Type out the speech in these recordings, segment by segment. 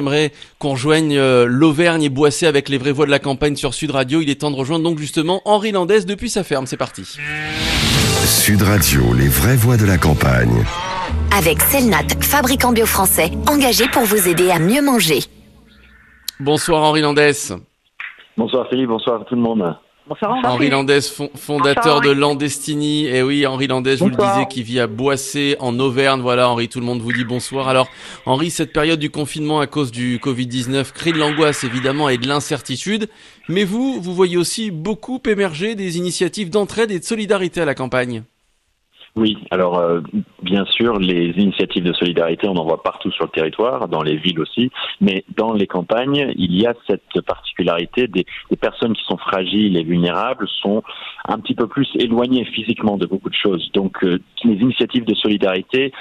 J'aimerais qu'on rejoigne euh, l'Auvergne et Boissé avec les vraies voix de la campagne sur Sud Radio. Il est temps de rejoindre donc justement Henri Landès depuis sa ferme. C'est parti. Sud Radio, les vraies voix de la campagne. Avec Selnat, fabricant bio français, engagé pour vous aider à mieux manger. Bonsoir Henri Landès. Bonsoir Philippe, bonsoir tout le monde. Bonsoir Henri Landès, fondateur de Landestini. Et oui, Henri Landès, je vous le disais, qui vit à Boissé, en Auvergne. Voilà, Henri, tout le monde vous dit bonsoir. Alors, Henri, cette période du confinement à cause du Covid-19 crée de l'angoisse, évidemment, et de l'incertitude. Mais vous, vous voyez aussi beaucoup émerger des initiatives d'entraide et de solidarité à la campagne. Oui, alors euh, bien sûr, les initiatives de solidarité, on en voit partout sur le territoire, dans les villes aussi, mais dans les campagnes, il y a cette particularité des, personnes qui sont fragiles et vulnérables sont un petit peu plus éloignées physiquement de beaucoup de choses. Donc euh, les initiatives de solidarité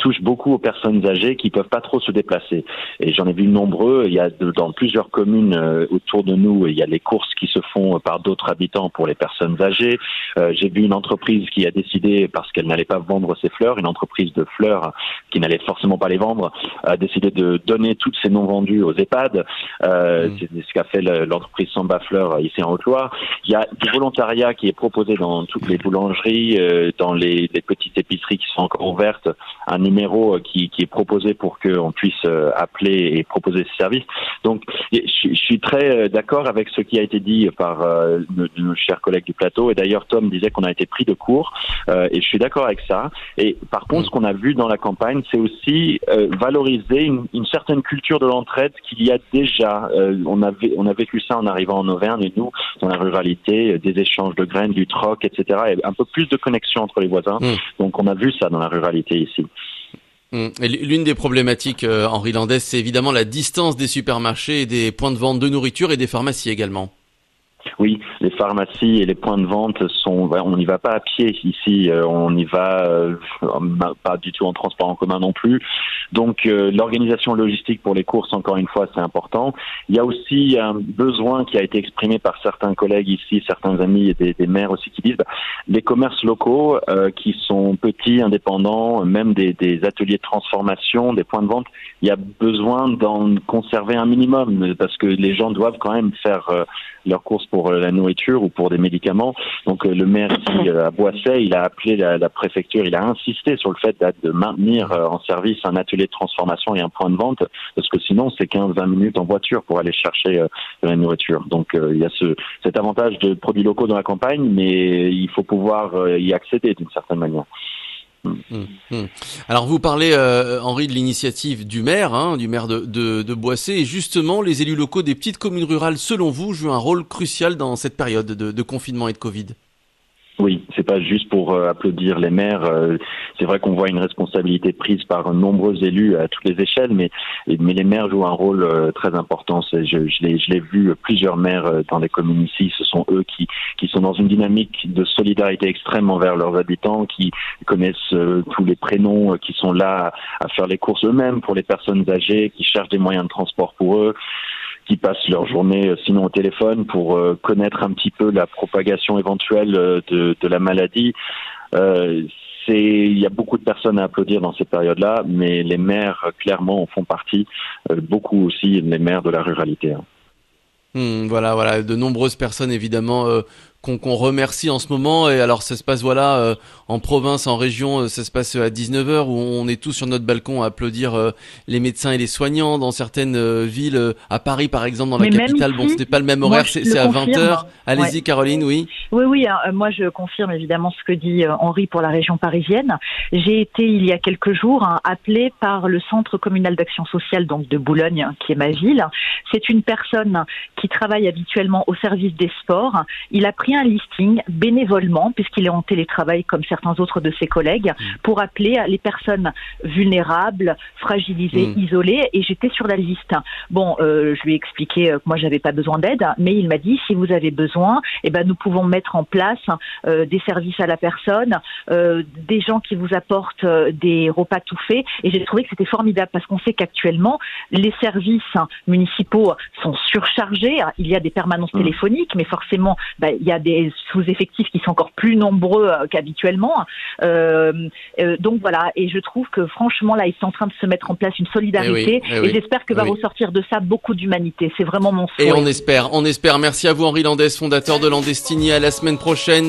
touche beaucoup aux personnes âgées qui peuvent pas trop se déplacer. Et j'en ai vu nombreux. Il y a dans plusieurs communes euh, autour de nous, il y a les courses qui se font par d'autres habitants pour les personnes âgées. Euh, j'ai vu une entreprise qui a décidé, parce qu'elle n'allait pas vendre ses fleurs, une entreprise de fleurs qui n'allait forcément pas les vendre, a décidé de donner toutes ses non vendues aux EHPAD. Euh, mmh. C'est ce qu'a fait l'entreprise Samba Fleurs ici en Haute-Loire. Il y a du volontariat qui est proposé dans toutes les boulangeries, euh, dans les, les, petites épiceries qui sont encore ouvertes. Un numéro euh, qui, qui est proposé pour qu'on puisse euh, appeler et proposer ce service. Donc, je, je suis très euh, d'accord avec ce qui a été dit par euh, nos, nos, chers collègues du plateau. Et d'ailleurs, Tom disait qu'on a été pris de court, euh, et je suis d'accord avec ça. Et par contre, ce qu'on a vu dans la campagne, c'est aussi valoriser une, une, certaine culture de l'entraide qu'il y a déjà. on, avait, on a vécu ça en arrivant en Auvergne, et nous, dans la ruralité, des échanges de graines, du troc, etc. Et un peu plus de connexion entre les voisins. Mmh. Donc, on a vu ça dans la ruralité ici. L'une des problématiques, euh, Henri c'est évidemment la distance des supermarchés et des points de vente de nourriture et des pharmacies également. Oui, les pharmacies et les points de vente sont. On n'y va pas à pied ici. Euh, on n'y va euh, pas du tout en transport en commun non plus. Donc euh, l'organisation logistique pour les courses, encore une fois, c'est important. Il y a aussi un besoin qui a été exprimé par certains collègues ici, certains amis et des, maires aussi qui disent bah, les commerces locaux euh, qui sont petits, indépendants, même des, ateliers de transformation, des points de vente. Il y a besoin d'en conserver un minimum parce que les gens doivent quand même faire leurs courses pour la nourriture ou pour des médicaments. Donc le maire ici à Boisset, il a appelé la, la, préfecture, il a insisté sur le fait de maintenir en service un atelier de transformation et un point de vente, parce que sinon c'est 15-20 minutes en voiture pour aller chercher euh, de la nourriture. Donc euh, il y a ce, cet avantage de produits locaux dans la campagne, mais il faut pouvoir euh, y accéder d'une certaine manière. Mmh, mmh. Alors vous parlez, euh, Henri, de l'initiative du maire, hein, du maire de, de, Boissé, et justement les élus locaux des petites communes rurales, selon vous, jouent un rôle crucial dans cette période de, de confinement et de Covid? Pas juste pour euh, applaudir les maires. Euh, c'est vrai qu'on voit une responsabilité prise par nombreux élus à toutes les échelles, mais mais les maires jouent un rôle euh, très important. Je, je l'ai je l'ai vu plusieurs maires dans les communes ici. Ce sont eux qui qui sont dans une dynamique de solidarité extrême envers leurs habitants, qui connaissent tous les prénoms, qui sont là à faire les courses eux-mêmes pour les personnes âgées, qui cherchent des moyens de transport pour eux qui passent leur journée euh, sinon au téléphone pour euh, connaître un petit peu la propagation éventuelle euh, de, la maladie. Euh, il y a beaucoup de personnes à applaudir dans cette période-là, mais les maires clairement en font partie, beaucoup aussi les maires de la ruralité. Hein. Mmh, voilà, voilà, de nombreuses personnes évidemment qu'on qu remercie en ce moment. Et alors ça se passe voilà euh, en province, en région, euh, ça se passe à 19h où on est tous sur notre balcon à applaudir euh, les médecins et les soignants. Dans certaines euh, villes, à Paris par exemple, dans la Mais capitale, bon c'était pas le même horaire, c'est à 20h. Allez-y ouais. Caroline, oui. Oui, oui, hein, moi je confirme évidemment ce que dit Henri pour la région parisienne. J'ai été il y a quelques jours hein, appelé par le Centre communal d'action sociale donc de Boulogne, qui est ma ville. C'est une personne qui travaille habituellement au service des sports. Il a pris un listing bénévolement, puisqu'il est en télétravail comme certains autres de ses collègues, mmh. pour appeler les personnes vulnérables, fragilisées, mmh. isolées, et j'étais sur la liste. Bon, euh, je lui ai expliqué que moi j'avais pas besoin d'aide, mais il m'a dit si vous avez besoin, eh ben nous pouvons mettre en place euh, des services à la personne, euh, des gens qui vous apportent des repas tout faits, et j'ai trouvé que c'était formidable parce qu'on sait qu'actuellement les services municipaux sont surchargés. Il y a des permanences mmh. téléphoniques, mais forcément, bah, il y a des sous-effectifs qui sont encore plus nombreux euh, qu'habituellement. Euh, euh, donc voilà, et je trouve que franchement, là, ils sont en train de se mettre en place une solidarité, eh et, eh j'espère que va ressortir de ça beaucoup d'humanité. C'est vraiment mon souhait. Et on espère, on espère. Merci à vous, Henri Landès, fondateur de Landestini. À la semaine prochaine.